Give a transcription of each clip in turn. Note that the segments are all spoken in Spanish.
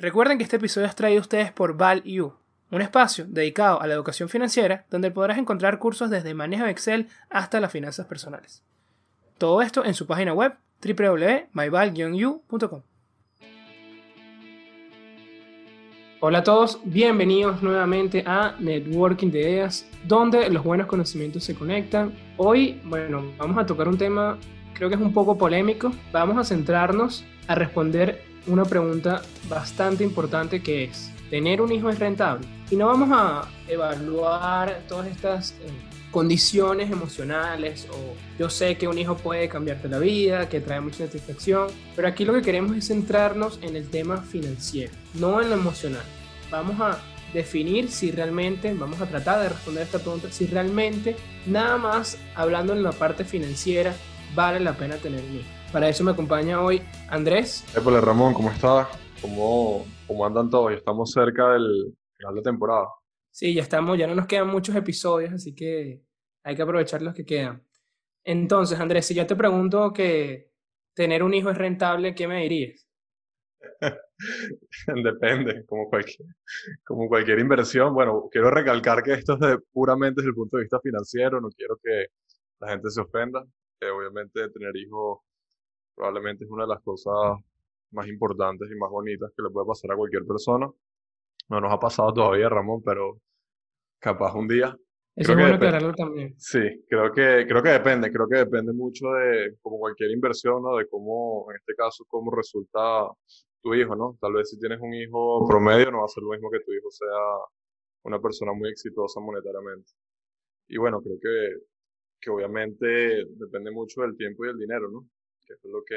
Recuerden que este episodio es traído a ustedes por ValU, un espacio dedicado a la educación financiera donde podrás encontrar cursos desde manejo de Excel hasta las finanzas personales. Todo esto en su página web www.myval-u.com. Hola a todos, bienvenidos nuevamente a Networking de Ideas, donde los buenos conocimientos se conectan. Hoy, bueno, vamos a tocar un tema, creo que es un poco polémico. Vamos a centrarnos a responder una pregunta bastante importante que es, ¿tener un hijo es rentable? Y no vamos a evaluar todas estas eh, condiciones emocionales o yo sé que un hijo puede cambiarte la vida, que trae mucha satisfacción, pero aquí lo que queremos es centrarnos en el tema financiero, no en lo emocional. Vamos a definir si realmente, vamos a tratar de responder esta pregunta, si realmente nada más hablando en la parte financiera vale la pena tener un hijo. Para eso me acompaña hoy Andrés. Hola Ramón, ¿cómo estás? ¿Cómo, ¿Cómo andan todos? Ya estamos cerca del final de temporada. Sí, ya estamos, ya no nos quedan muchos episodios, así que hay que aprovechar los que quedan. Entonces, Andrés, si yo te pregunto que tener un hijo es rentable, ¿qué me dirías? Depende, como cualquier, como cualquier inversión. Bueno, quiero recalcar que esto es puramente desde el punto de vista financiero, no quiero que la gente se ofenda. Eh, obviamente tener hijos probablemente es una de las cosas más importantes y más bonitas que le puede pasar a cualquier persona. No nos ha pasado todavía, Ramón, pero capaz un día. Eso es bueno aclararlo también. Sí, creo que, creo que depende, creo que depende mucho de, como cualquier inversión, ¿no? De cómo, en este caso, cómo resulta tu hijo, ¿no? Tal vez si tienes un hijo promedio no va a ser lo mismo que tu hijo sea una persona muy exitosa monetariamente. Y bueno, creo que, que obviamente depende mucho del tiempo y del dinero, ¿no?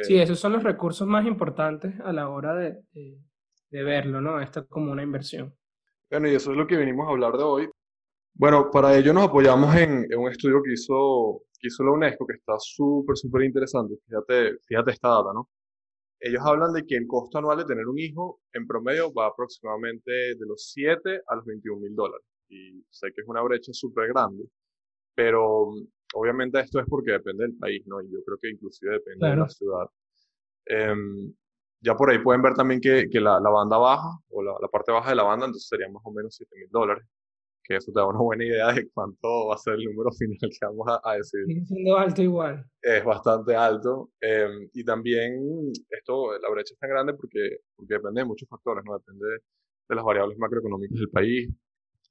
Sí, esos son los recursos más importantes a la hora de, de, verlo, ¿no? Esto es como una inversión. Bueno, y eso es lo que venimos a hablar de hoy. Bueno, para ello nos apoyamos en, en un estudio que hizo, que hizo la UNESCO, que está súper, súper interesante. Fíjate, fíjate esta data, ¿no? Ellos hablan de que el costo anual de tener un hijo en promedio va aproximadamente de los 7 a los 21 mil dólares. Y sé que es una brecha súper grande, pero obviamente esto es porque depende del país, ¿no? Y yo creo que inclusive depende de la ciudad. Em, ya por ahí pueden ver también que, que la, la, banda baja o la, la, parte baja de la banda, entonces serían más o menos 7 mil dólares. Que eso te da una buena idea de cuánto va a ser el número final que vamos a, a decir. Sigue siendo alto igual. Es bastante alto. Eh, y también esto, la brecha es tan grande porque, porque depende de muchos factores, ¿no? Depende de las variables macroeconómicas del país,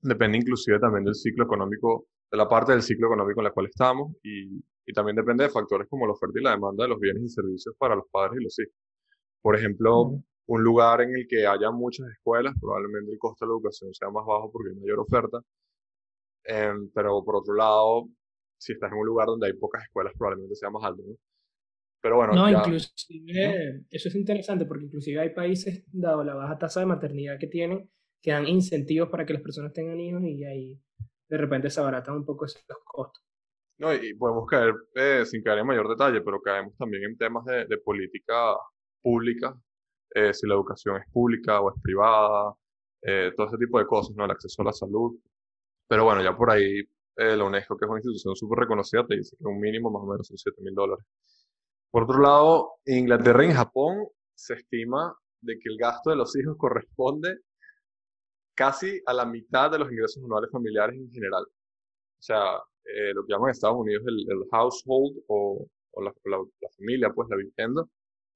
depende inclusive también del ciclo económico de la parte del ciclo económico en la cual estamos y, y, también depende de factores como la oferta y la demanda de los bienes y servicios para los padres y los hijos. Por ejemplo, un lugar en el que haya muchas escuelas, probablemente el costo de la educación sea más bajo porque hay mayor oferta, eh, pero por otro lado, si estás en un lugar donde hay pocas escuelas, probablemente sea más alto, ¿no? Pero bueno. No, inclusive, eso es interesante porque inclusive hay países, dado la baja tasa de maternidad que tienen, que dan incentivos para que las personas tengan hijos y ahí de repente se abaratan un poco esos costos. No, y podemos caer, eh, sin caer en mayor detalle, pero caemos también en temas de, de política pública, eh, si la educación es pública o es privada, eh, todo ese tipo de cosas, ¿no? El acceso a la salud. Pero bueno, ya por ahí eh, la UNESCO, que es una institución súper reconocida, te dice que un mínimo más o menos son 7 mil dólares. Por otro lado, en Inglaterra y en Japón se estima de que el gasto de los hijos corresponde casi a la mitad de los ingresos anuales familiares en general. O sea, eh, lo que llaman en Estados Unidos el, el household o, o la, la, la, familia, pues la vivienda,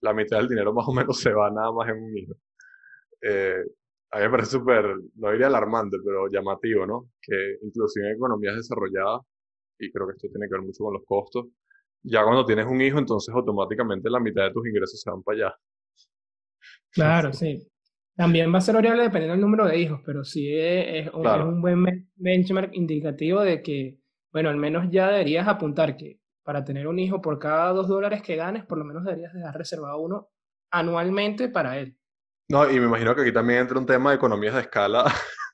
la mitad del dinero más o menos se va nada más en un hijo. Eh, a mí me parece súper, no diría alarmante, pero llamativo, ¿no? Que inclusive en economías desarrolladas, y creo que esto tiene que ver mucho con los costos, ya cuando tienes un hijo, entonces automáticamente la mitad de tus ingresos se van para allá. Claro, sí. También va a ser variable dependiendo del número de hijos, pero sí es, un buen benchmark indicativo de que, bueno, al menos ya deberías apuntar que para tener un hijo por cada dos dólares que ganes, por lo menos deberías dejar reservado uno anualmente para él. No, y me imagino que aquí también entra un tema de economías de escala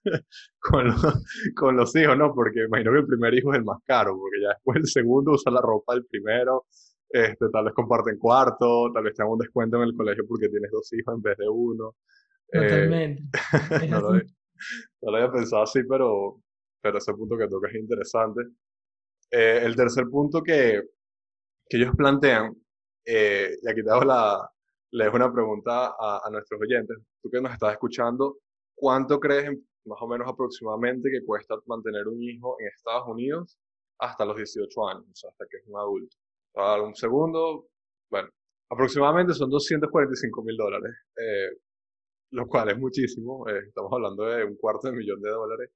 con, los, con los hijos, ¿no? Porque me imagino que el primer hijo es el más caro, porque ya después el segundo usa la ropa del primero, este, tal vez comparten cuarto, tal vez te un descuento en el colegio porque tienes dos hijos en vez de uno. Totalmente. Eh, no, lo, no, lo, había pensado así, pero, pero ese punto que toca es interesante. Eh, el tercer punto que, que ellos plantean, eh, y aquí te hago la, le dejo una pregunta a, a, nuestros oyentes. Tú que nos estás escuchando, ¿cuánto crees más o menos aproximadamente que cuesta mantener un hijo en Estados Unidos hasta los 18 años, o sea, hasta que es un adulto? Para un segundo, bueno, aproximadamente son 245 mil dólares, eh, lo cual es muchísimo. Eh, estamos hablando de un cuarto de millón de dólares.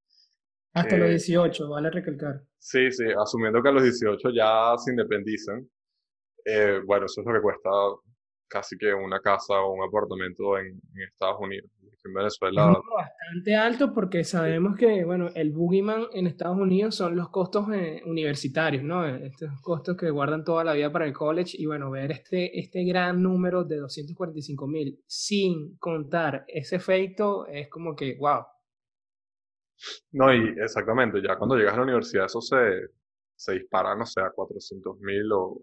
Hasta los 18, eh, vale recalcar. Sí, sí, asumiendo que a los 18 ya se independizan. bueno, eso es lo que cuesta casi que una casa o un apartamento en, Estados Unidos. En Venezuela. Bastante alto porque sabemos que, bueno, el boogeyman en Estados Unidos son los costos eh, universitarios, ¿no? Estos costos que guardan toda la vida para el college y, bueno, ver este, este gran número de 245 mil sin contar ese efecto es como que, wow. No, y exactamente, ya cuando llegas a la universidad eso se, se dispara, no sé, a 400 mil o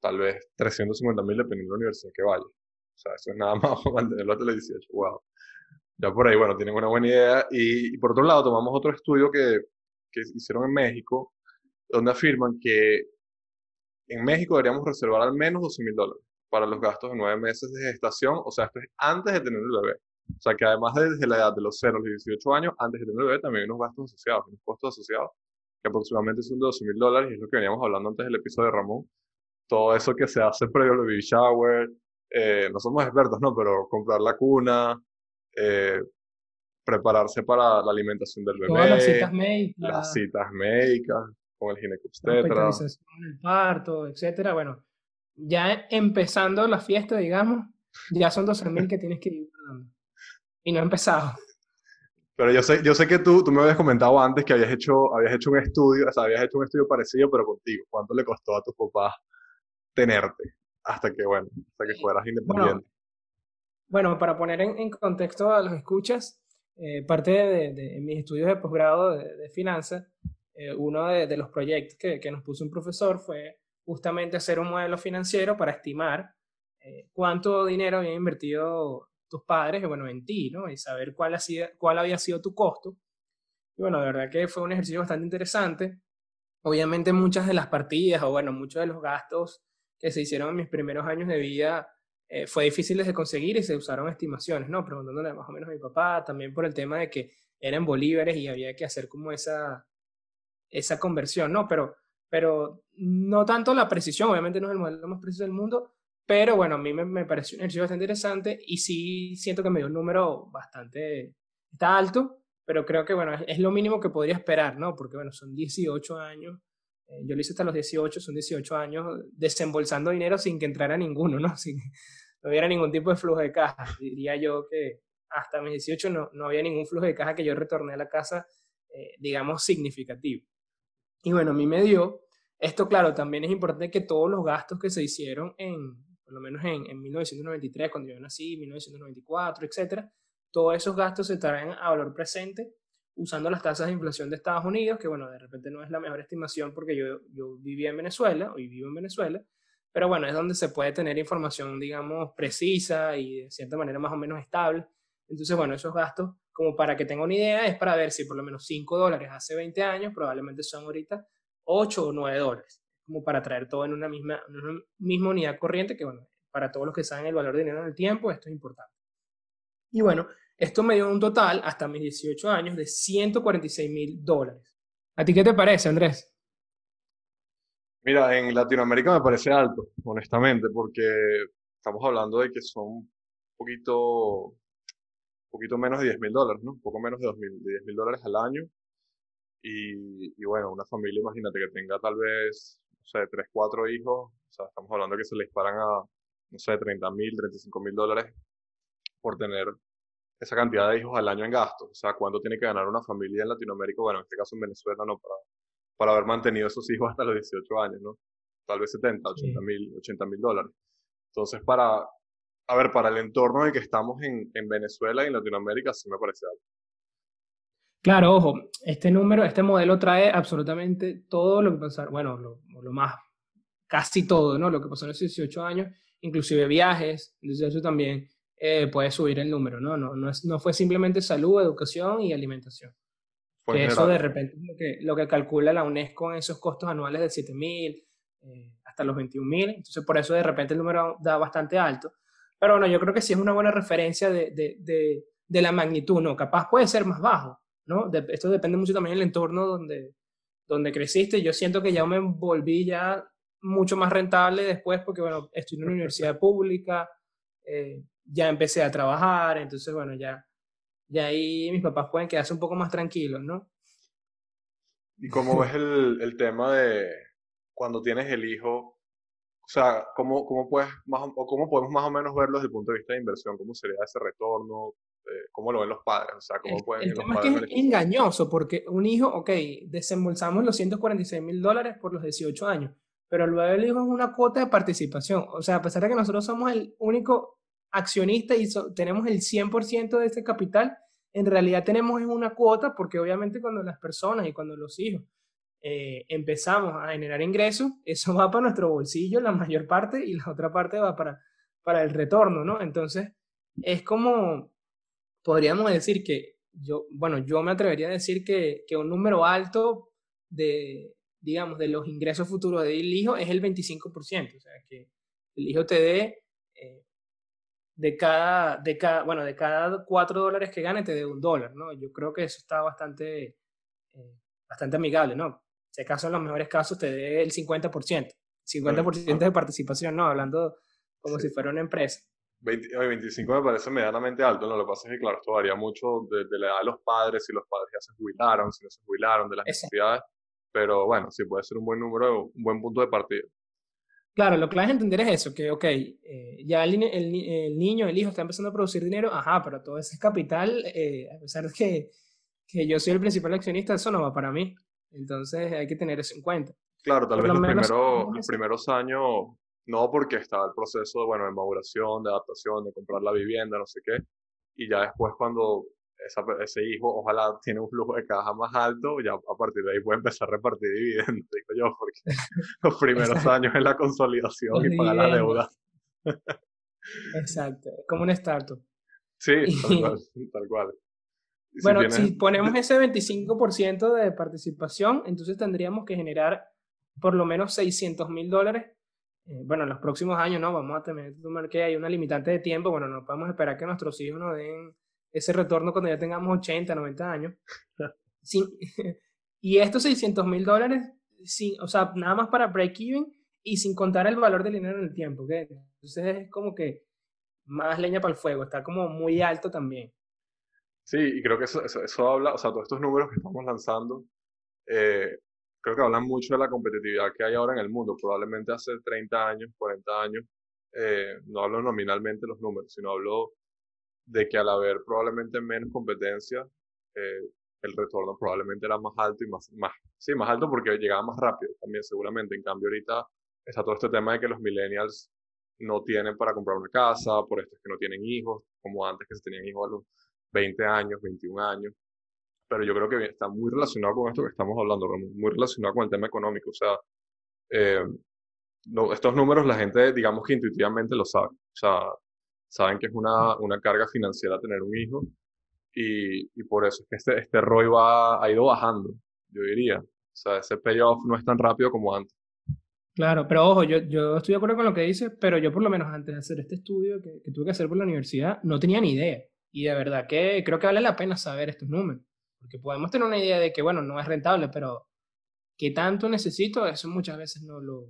tal vez 350 mil dependiendo de la universidad que vaya. O sea, eso es nada más para mantenerlo hasta los 18. Wow. Ya por ahí, bueno, tienen una buena idea. Y, por otro lado, tomamos otro estudio que, que hicieron en México, donde afirman que en México deberíamos reservar al menos 12 mil dólares para los gastos de nueve meses de gestación. O sea, esto es antes de tener el bebé. O sea, que además de desde la edad de los 0 a los 18 años, antes de tener el bebé, también hay unos gastos asociados, unos costos asociados, que aproximadamente son de 12 mil dólares, y es lo que veníamos hablando antes del episodio de Ramón, todo eso que se hace previo al baby shower, eh, no somos expertos, ¿no? Pero comprar la cuna, eh, prepararse para la alimentación del bebé. las citas médicas. Las citas médicas, con el ginecobstetra. el parto, etcétera. Bueno, ya empezando la fiesta, digamos, ya son 12.000 que tienes que ir Y no he empezado. Pero yo sé, yo sé que tú, tú me habías comentado antes que habías hecho, habías hecho un estudio, o sea, habías hecho un estudio parecido, pero contigo. ¿Cuánto le costó a tus papás tenerte hasta que, bueno, hasta que fueras independiente. Bueno, para poner en, contexto a los escuchas, eh, parte de, mis estudios de posgrado de, finanzas, eh, uno de, los proyectos que, nos puso un profesor fue justamente hacer un modelo financiero para estimar eh, cuánto dinero habían invertido tus padres bueno, en ti, ¿no? Y saber cuál, cuál había sido tu costo. Y bueno, de verdad que fue un ejercicio bastante interesante. Obviamente muchas de las partidas o bueno, muchos de los gastos que se hicieron en mis primeros años de vida eh, fue difícil de conseguir y se usaron estimaciones, ¿no? Preguntándole más o menos a mi papá, también por el tema de que eran bolívares y había que hacer como esa, esa conversión, ¿no? Pero, pero no tanto la precisión, obviamente no es el modelo más preciso del mundo, pero bueno, a mí me, me pareció un ejercicio bastante interesante y sí siento que me dio un número bastante, está alto, pero creo que bueno, es, es lo mínimo que podría esperar, ¿no? Porque bueno, son 18 años yo lo hice hasta los 18, son 18 años desembolsando dinero sin que entrara ninguno, ¿no? Sin no hubiera ningún tipo de flujo de caja. Diría yo que hasta mis 18 no, no había ningún flujo de caja que yo retorné a la casa, eh, digamos, significativo. Y bueno, a mí me dio, esto claro, también es importante que todos los gastos que se hicieron en, por lo menos en, en 1993, cuando yo nací, 1994, etcétera, todos esos gastos se traen a valor presente usando las tasas de inflación de Estados Unidos, que bueno, de repente no es la mejor estimación porque yo, yo vivía en Venezuela, hoy vivo en Venezuela, pero bueno, es donde se puede tener información, digamos, precisa y de cierta manera más o menos estable. Entonces, bueno, esos gastos, como para que tenga una idea, es para ver si por lo menos 5 dólares hace 20 años, probablemente son ahorita 8 o 9 dólares, como para traer todo en una misma, una misma unidad corriente, que bueno, para todos los que saben el valor de dinero en el tiempo, esto es importante. Y bueno, esto me dio un total, hasta mis 18 años, de 146 mil dólares. ¿A ti qué te parece, Andrés? Mira, en Latinoamérica me parece alto, honestamente, porque estamos hablando de que son un poquito, poquito menos de 10 mil dólares, ¿no? Un poco menos de, 10 mil dólares al año. Y, bueno, una familia, imagínate que tenga tal vez, no sé, 3, 4 hijos, o sea, estamos hablando que se le disparan a, no sé, 30 mil, 35 mil dólares por tener esa cantidad de hijos al año en gastos. O sea, cuánto tiene que ganar una familia en Latinoamérica, bueno, en este caso en Venezuela, no, para, para haber mantenido esos hijos hasta los 18 años, ¿no? Tal vez 70, 80 mil, 80 mil dólares. Entonces, para, a ver, para el entorno en el que estamos en, en Venezuela y en Latinoamérica, sí me parece algo. Claro, ojo, este número, este modelo trae absolutamente todo lo que pasó, bueno, lo, lo, más, casi todo, ¿no? Lo que pasó en los 18 años, inclusive viajes, entonces eso también eh, puede subir el número, ¿no? No, no, es, no fue simplemente salud, educación y alimentación. que eso de repente lo que, lo que calcula la UNESCO en esos costos anuales de 7.000 eh, hasta los 21.000, entonces por eso de repente el número da bastante alto. Pero bueno, yo creo que sí es una buena referencia de, de, de, de la magnitud, ¿no? Capaz puede ser más bajo, ¿no? esto depende mucho también del entorno donde, donde creciste. Yo siento que ya me volví ya mucho más rentable después porque, bueno, estoy en una universidad pública, eh, ya empecé a trabajar, entonces, bueno, ya, ya ahí mis papás pueden quedarse un poco más tranquilos, ¿no? ¿Y cómo ves el, el tema de cuando tienes el hijo? O sea, ¿cómo, cómo, puedes más, o ¿cómo podemos más o menos verlo desde el punto de vista de inversión? ¿Cómo sería ese retorno? Eh, ¿Cómo lo ven los padres? O sea, ¿cómo el, pueden el tema es que es engañoso, porque un hijo, ok, desembolsamos los 146 mil dólares por los 18 años, pero luego el hijo es una cuota de participación. O sea, a pesar de que nosotros somos el único accionista y tenemos el 100% de ese capital, en realidad tenemos una cuota porque obviamente cuando las personas y cuando los hijos eh, empezamos a generar ingresos, eso va para nuestro bolsillo la mayor parte y la otra parte va para, para el retorno, ¿no? Entonces, es como, podríamos decir que yo, bueno, yo me atrevería a decir que, que un número alto de, digamos, de los ingresos futuros del hijo es el 25%, o sea, que el hijo te dé de cada, de cada, bueno, de cada cuatro dólares que gane te dé un dólar, ¿no? Yo creo que eso está bastante, eh, bastante amigable, ¿no? Si acaso en los mejores casos te dé el 50%, 50% de participación, ¿no? Hablando como si fuera una empresa. 20, 25 me parece medianamente alto, ¿no? Lo que pasa es que, claro, esto varía mucho de, de, la edad de los padres, si los padres ya se jubilaron, si no se jubilaron, de las necesidades, pero bueno, sí puede ser un buen número, un buen punto de partida. Claro, lo vas a entender es eso, que, ok, eh, ya el, el, el, niño, el hijo está empezando a producir dinero, ajá, pero todo ese capital, eh, a pesar de que, que, yo soy el principal accionista, eso no va para mí. Entonces hay que tener eso en cuenta. Claro, tal vez los, primeros, los primeros años, no porque está el proceso bueno, de maduración, de adaptación, de comprar la vivienda, no sé qué, y ya después cuando ese hijo ojalá tiene un flujo de caja más alto, ya a partir de ahí puede empezar a repartir dividendos, digo yo, porque los primeros años es la consolidación y pagar la deuda. Exacto, como un startup. Sí, tal cual. Tal cual. bueno, si ponemos ese 25% de participación, entonces tendríamos que generar por lo menos 600 mil dólares. Eh, bueno, en los próximos años, ¿no? Vamos a tener que hay una limitante de tiempo. Bueno, no podemos esperar que nuestros hijos nos den ese retorno cuando ya tengamos 80, 90 años. y estos 600 mil dólares, sin, o sea, nada más para break-even y sin contar el valor del dinero en el tiempo. ¿okay? Entonces es como que más leña para el fuego, está como muy alto también. Sí, y creo que eso, eso, habla, o sea, todos estos números que estamos lanzando, eh, creo que hablan mucho de la competitividad que hay ahora en el mundo. Probablemente hace 30 años, 40 años, eh, no hablo nominalmente los números, sino hablo de que al haber probablemente menos competencia, eh, el retorno probablemente era más alto y más, más, sí, más alto porque llegaba más rápido también seguramente. En cambio ahorita está todo este tema de que los millennials no tienen para comprar una casa, por esto es que no tienen hijos, como antes que se tenían hijos a los 20 años, 21 años. Pero yo creo que está muy relacionado con esto que estamos hablando, muy relacionado con el tema económico. O sea, eh, estos números la gente, digamos que intuitivamente lo sabe. O sea, saben que es una, una carga financiera tener un hijo y, y, por eso es que este, este ROI va, ha ido bajando, yo diría. O sea, ese payoff no es tan rápido como antes. Claro, pero ojo, yo, yo estoy de acuerdo con lo que dices, pero yo por lo menos antes de hacer este estudio que, que, tuve que hacer por la universidad, no tenía ni idea. Y de verdad que creo que vale la pena saber estos números. Porque podemos tener una idea de que, bueno, no es rentable, pero ¿qué tanto necesito? Eso muchas veces no lo,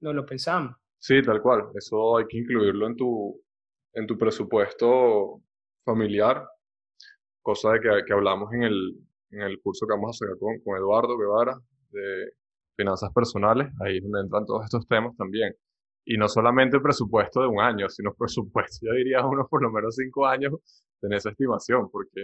no lo pensamos. Sí, tal cual. Eso hay que incluirlo en tu, en tu presupuesto familiar, cosa de que, que hablamos en el, en el curso que vamos a sacar con, con Eduardo Guevara de finanzas personales, ahí es donde entran todos estos temas también. Y no solamente el presupuesto de un año, sino presupuesto, yo diría unos por lo menos cinco años en esa estimación, porque,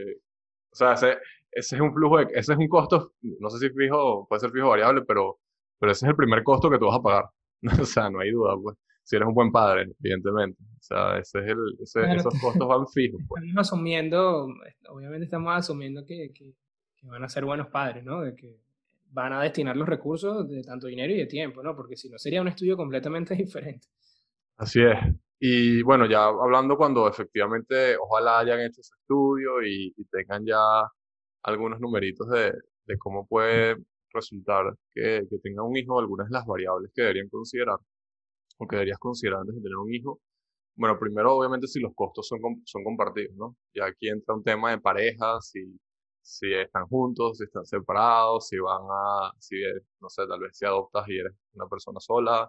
o sea, ese, ese es un flujo, de, ese es un costo, no sé si fijo, puede ser fijo variable, pero, pero ese es el primer costo que tú vas a pagar. o sea, no hay duda, pues si eres un buen padre, evidentemente. O sea, ese es el, ese, esos costos van fijos. Pues. Estamos asumiendo, obviamente estamos asumiendo que, que, van a ser buenos padres, ¿no? De que van a destinar los recursos de tanto dinero y de tiempo, ¿no? Porque si no sería un estudio completamente diferente. Así es. Y bueno, ya hablando cuando efectivamente ojalá hayan hecho ese estudio y, y tengan ya algunos numeritos de, de cómo puede resultar que, que tengan un hijo, algunas de las variables que deberían considerar o que deberías considerar antes de tener un hijo, bueno, primero obviamente si los costos son, son compartidos, ¿no? Y aquí entra un tema de parejas, si, si están juntos, si están separados, si van a, si, no sé, tal vez si adoptas y eres una persona sola,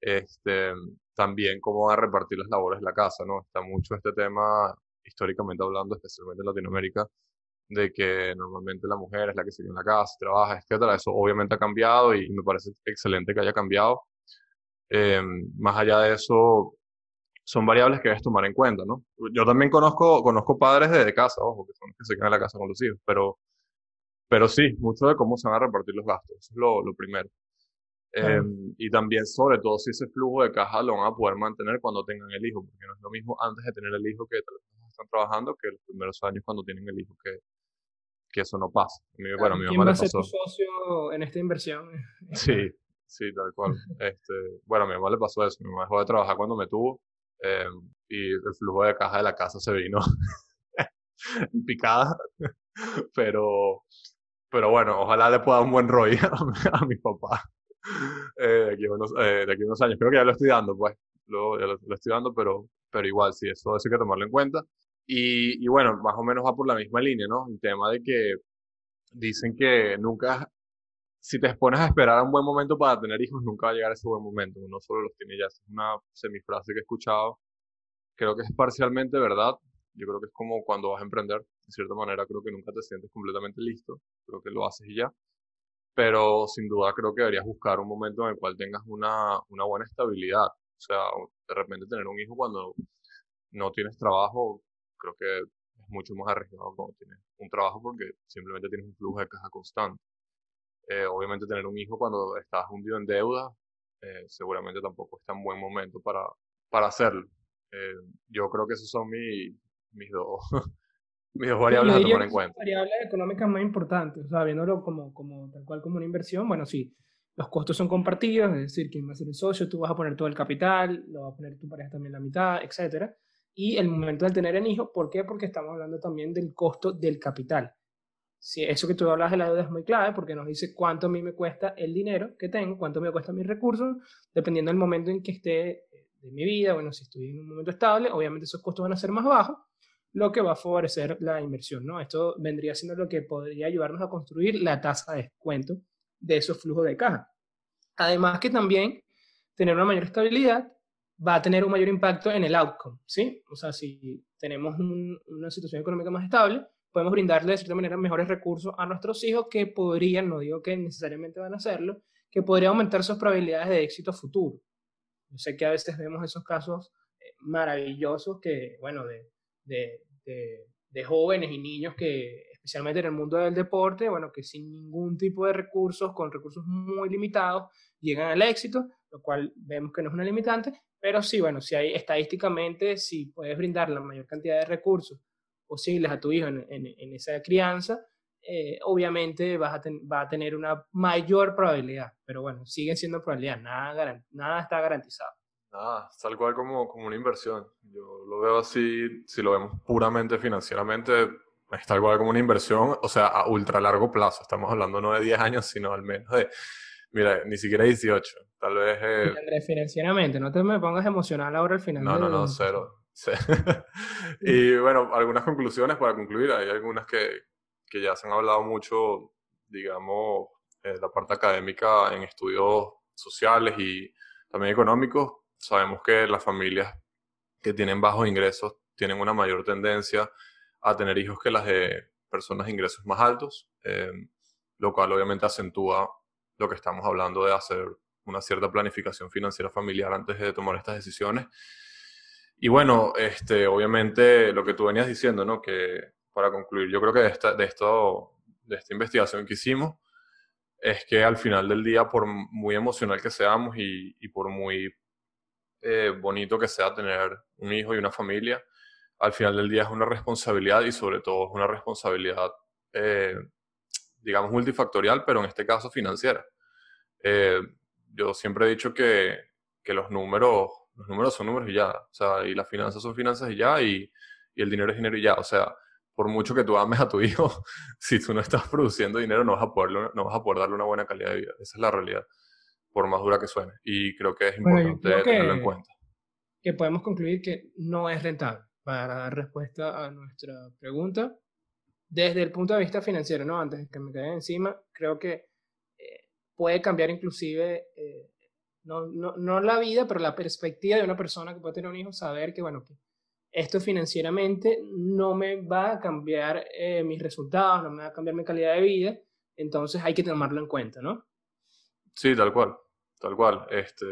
este, también cómo van a repartir las labores de la casa, ¿no? Está mucho este tema, históricamente hablando, especialmente en Latinoamérica, de que normalmente la mujer es la que sigue en la casa, trabaja, etcétera. Eso obviamente ha cambiado y me parece excelente que haya cambiado. Em, más allá de eso, son variables que debes tomar en cuenta, ¿no? Yo también conozco, conozco padres de, casa, ojo, que son los que se quedan en la casa con los hijos, pero, pero sí, mucho de cómo se van a repartir los gastos, eso es lo, lo primero. Em, y también, sobre todo, si ese flujo de caja lo van a poder mantener cuando tengan el hijo, porque no es lo mismo antes de tener el hijo que tal vez están trabajando que los primeros años cuando tienen el hijo, que, que eso no pasa. bueno, mi mamá va a ser tu socio en esta inversión? Sí, sí, tal cual. Este, bueno, a mi mamá le pasó eso. Mi mamá dejó de trabajar cuando me tuvo em, y el flujo de caja de la casa se vino picada. Pero, pero bueno, ojalá le pueda dar un buen rollo a, mi papá eh, de, aquí unos, eh, de aquí unos años. Creo que ya lo estoy dando, pues. Lo, ya lo, estoy dando, pero, pero igual, sí, eso, eso hay que tomarlo en cuenta. Y, y, bueno, más o menos va por la misma línea, ¿no? El tema de que dicen que nunca, si te expones a esperar un buen momento para tener hijos, nunca va a llegar ese buen momento. Uno solo los tiene ya. Es una semifrase que he escuchado. Creo que es parcialmente verdad. Yo creo que es como cuando vas a emprender. De cierta manera, creo que nunca te sientes completamente listo. Creo que lo haces y ya. Pero sin duda creo que deberías buscar un momento en el cual tengas una, una buena estabilidad. O sea, de repente tener un hijo cuando no tienes trabajo, creo que es mucho más arriesgado cuando tienes un trabajo porque simplemente tienes un flujo de caja constante. Eh, obviamente tener un hijo cuando estás hundido en deuda, eh, seguramente tampoco es tan buen momento para, para hacerlo. Eh, yo creo que esos son mi, mis, dos, mis dos variables a tomar en cuenta. Variables económicas más importantes, o sea, viéndolo como, como tal cual como una inversión, bueno, sí, los costos son compartidos, es decir, quien va a ser el socio, tú vas a poner todo el capital, lo va a poner tu pareja también la mitad, etcétera y el momento de tener el hijo. ¿Por qué? Porque estamos hablando también del costo del capital. Si eso que tú hablas de la deuda es muy clave porque nos dice cuánto a mí me cuesta el dinero que tengo, cuánto me cuesta mis recursos, dependiendo del momento en que esté eh, de mi vida. Bueno, si estoy en un momento estable, obviamente esos costos van a ser más bajos, lo que va a favorecer la inversión, ¿no? Esto vendría siendo lo que podría ayudarnos a construir la tasa de descuento de esos flujos de caja. Además que también tener una mayor estabilidad va a tener un mayor impacto en el outcome, ¿sí? O sea, si tenemos una situación económica más estable, podemos brindarle de cierta manera mejores recursos a nuestros hijos que podrían, no digo que necesariamente van a hacerlo, que podría aumentar sus probabilidades de éxito futuro. Yo sé que a veces vemos esos casos eh, maravillosos que, bueno, de, de, de, de jóvenes y niños que, especialmente en el mundo del deporte, bueno, que sin ningún tipo de recursos, con recursos muy limitados, llegan al éxito, lo cual vemos que no es una limitante, pero sí, bueno, si hay estadísticamente, si puedes brindar la mayor cantidad de recursos posibles a tu hijo en, en, esa crianza, eh, obviamente vas a va a tener una mayor probabilidad. Pero bueno, siguen siendo probabilidades, nada, nada está garantizado. Nada, tal cual como, como una inversión. Yo lo veo así, si lo vemos puramente financieramente, es tal cual como una inversión, o sea, a ultra largo plazo. Estamos hablando no de 10 años, sino al menos de Mira, ni siquiera 18. Tal vez. Eh... financieramente, no te me pongas emocional ahora al final. No, no, no, cero. y bueno, algunas conclusiones para concluir. Hay algunas que, que ya se han hablado mucho, digamos, en la parte académica en estudios sociales y también económicos. Sabemos que las familias que tienen bajos ingresos tienen una mayor tendencia a tener hijos que las de personas de ingresos más altos, eh, lo cual obviamente acentúa lo que estamos hablando de hacer una cierta planificación financiera familiar antes de tomar estas decisiones. Y bueno, este, obviamente lo que tú venías diciendo, ¿no? Que para concluir, yo creo que de esta, de esto, de esta investigación que hicimos, es que al final del día, por muy emocional que seamos y, y por muy eh, bonito que sea tener un hijo y una familia, al final del día es una responsabilidad y sobre todo es una responsabilidad eh, digamos, multifactorial, pero en este caso financiera. Eh, yo siempre he dicho que, que, los números, los números son números y ya, o sea, y las finanzas son finanzas y ya, y, y, el dinero es dinero y ya, o sea, por mucho que tú ames a tu hijo, si tú no estás produciendo dinero, no vas a poder, no vas a poder darle una buena calidad de vida. Esa es la realidad, por más dura que suene. Y creo que es importante tenerlo en cuenta. que podemos concluir que no es rentable para dar respuesta a nuestra pregunta. Desde el punto de vista financiero, ¿no? Antes de que me caiga encima, creo que eh, puede cambiar inclusive, eh, no, no, no, la vida, pero la perspectiva de una persona que puede tener un hijo, saber que, bueno, que esto financieramente no me va a cambiar eh, mis resultados, no me va a cambiar mi calidad de vida, entonces hay que tomarlo en cuenta, ¿no? Sí, tal cual, tal cual. Este,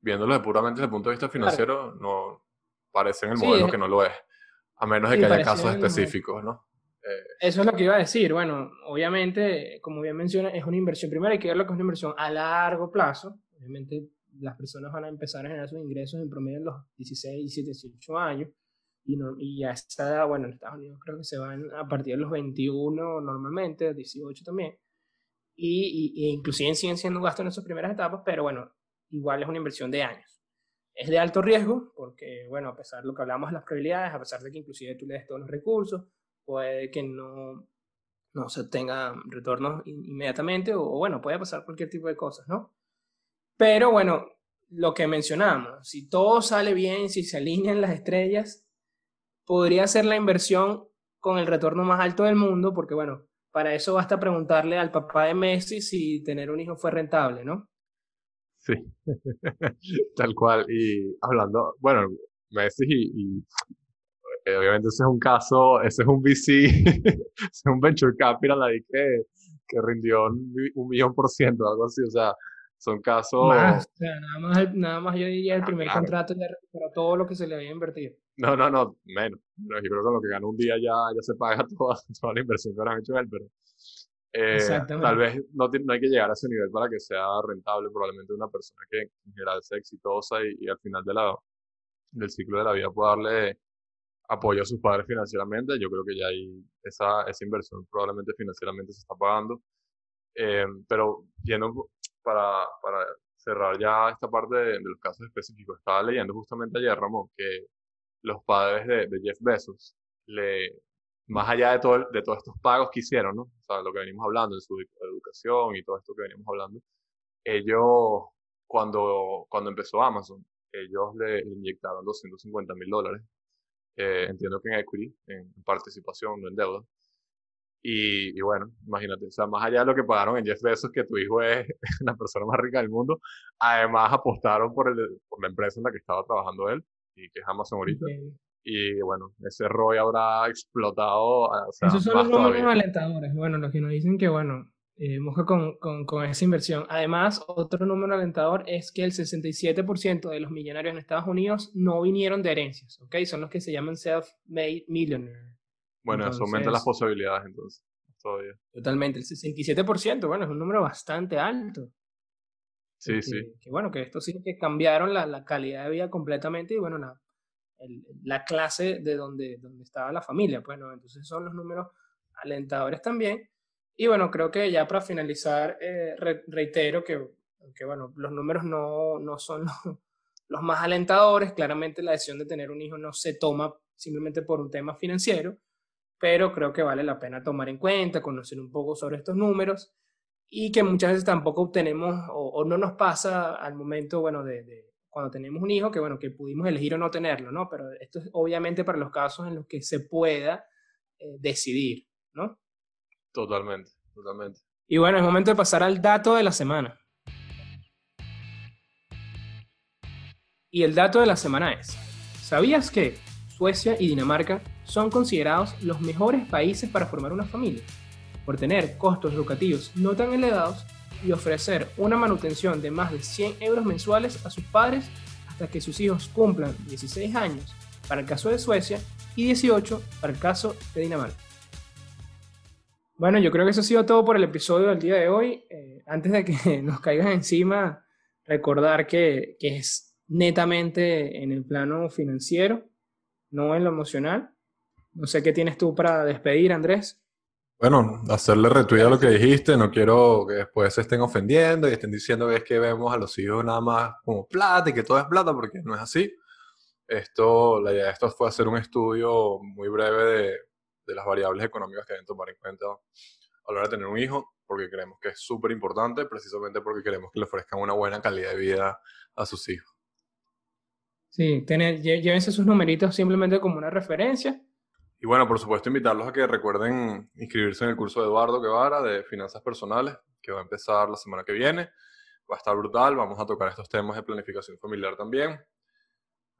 viéndolo puramente desde el punto de vista financiero, no parece en el modelo que no lo es, a menos de que haya casos específicos, ¿no? Eh, Eso es lo que iba a decir. Bueno, obviamente, como bien menciona, es una inversión. Primero hay que ver lo que es una inversión a largo plazo. Obviamente, las personas van a empezar a generar sus ingresos en promedio en los 16, 17, 18 años. Y, no, y a esa edad, bueno, en Estados Unidos creo que se van a partir de los 21 normalmente, 18 también. Y, y, inclusive siguen siendo gastos en esas primeras etapas, pero bueno, igual es una inversión de años. Es de alto riesgo porque, bueno, a pesar de lo que hablamos de las probabilidades, a pesar de que inclusive tú le des todos los recursos, puede que no, no se tenga retornos inmediatamente o, bueno, puede pasar cualquier tipo de cosas, ¿no? Pero bueno, lo que mencionamos, si todo sale bien, si se alinean las estrellas, podría ser la inversión con el retorno más alto del mundo, porque bueno, para eso basta preguntarle al papá de Messi si tener un hijo fue rentable, ¿no? Sí, tal cual. Y hablando, bueno, Messi y, eh, obviamente ese es un caso, ese es un VC, ese es un venture capital ahí que, que rindió un, millón por ciento, algo así, o sea, son casos... Más, o sea, nada más, nada más yo diría el primer contrato ya recuperó todo lo que se le había invertido. No, no, no, menos. Yo creo que con lo que ganó un día ya, ya se paga toda, toda la inversión que habrán hecho él, pero eh, tal vez no, no, hay que llegar a ese nivel para que sea rentable. Probablemente una persona que en general sea exitosa y, al final de la, del ciclo de la vida pueda darle apoyo a sus padres financieramente. Yo creo que ya hay esa, esa inversión probablemente financieramente se está pagando. Eh, pero yendo para, para cerrar ya esta parte de, los casos específicos, estaba leyendo justamente ayer, Ramón, que los padres de, Jeff Bezos le, más allá de, todo, de todos estos pagos que hicieron, ¿no? O sea, lo que venimos hablando, de su educación y todo esto que venimos hablando, ellos, cuando, cuando empezó Amazon, ellos le, inyectaron 250 mil dólares, eh, entiendo que en equity, en participación, no en deuda. Y, y, bueno, imagínate, o sea, más allá de lo que pagaron en Jeff Bezos, que tu hijo es la persona más rica del mundo, además apostaron por, el, por la empresa en la que estaba trabajando él, y que es Amazon ahorita. Y bueno, ese ROI habrá explotado. Esos son los números alentadores. Bueno, los que nos dicen que, bueno, eh, con, con, con, esa inversión. Además, otro número alentador es que el 67% de los millonarios en Estados Unidos no vinieron de herencias, ¿ok? Son los que se llaman self-made millionaires. Bueno, eso aumenta las posibilidades entonces, todavía. Totalmente, el 67%, bueno, es un número bastante alto. Sí, sí. Que bueno, que esto sí que cambiaron la, la calidad de vida completamente y bueno, la, la clase de donde, donde estaba la familia. Bueno, pues, entonces son los números alentadores también. Y bueno, creo que ya para finalizar, eh, reitero que, que, bueno, los números no, no son los, los, más alentadores. Claramente la decisión de tener un hijo no se toma simplemente por un tema financiero, pero creo que vale la pena tomar en cuenta, conocer un poco sobre estos números y que muchas veces tampoco obtenemos o, no nos pasa al momento, bueno, de cuando tenemos un hijo, que bueno, que pudimos elegir o no tenerlo, ¿no? Pero esto es obviamente para los casos en los que se pueda eh, decidir, ¿no? Totalmente, totalmente. Y bueno, es momento de pasar al dato de la semana. Y el dato de la semana es, ¿sabías que Suecia y Dinamarca son considerados los mejores países para formar una familia? Por tener costos educativos no tan elevados y ofrecer una manutención de más de 100 euros mensuales a sus padres hasta que sus hijos cumplan 16 años para el caso de Suecia y 18 para el caso de Dinamarca. Bueno, yo creo que eso ha sido todo por el episodio del día de hoy. Eh, antes de que nos caigan encima, recordar que, que es netamente en el plano financiero, no en lo emocional. No sé qué tienes tú para despedir, Andrés. Bueno, hacerle retweet a lo que dijiste, no quiero que después se estén ofendiendo y estén diciendo que es que vemos a los hijos nada más como plata y que todo es plata, porque no es así. Esto, la idea de esto fue hacer un estudio muy breve de, de las variables económicas que deben tomar en cuenta a la hora de tener un hijo, porque creemos que es súper importante, precisamente porque queremos que le ofrezcan una buena calidad de vida a sus hijos. Sí, tener, llévense sus numeritos simplemente como una referencia. Y bueno, por supuesto, invitarlos a que recuerden inscribirse en el curso de Eduardo Guevara de Finanzas Personales, que va a empezar la semana que viene. Va a estar brutal, vamos a tocar estos temas de planificación familiar también.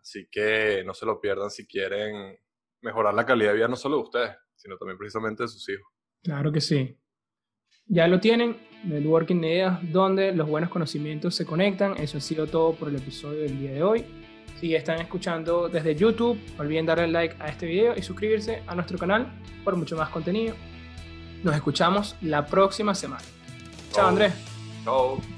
Así que no se lo pierdan si quieren mejorar la calidad de vida no solo de ustedes, sino también precisamente de sus hijos. Claro que sí. Ya lo tienen, Networking de Ideas, donde los buenos conocimientos se conectan. Eso ha sido todo por el episodio del día de hoy. Si están escuchando desde YouTube, no olviden darle like a este video y suscribirse a nuestro canal por mucho más contenido. Nos escuchamos la próxima semana. Chao, Andrés. Chao.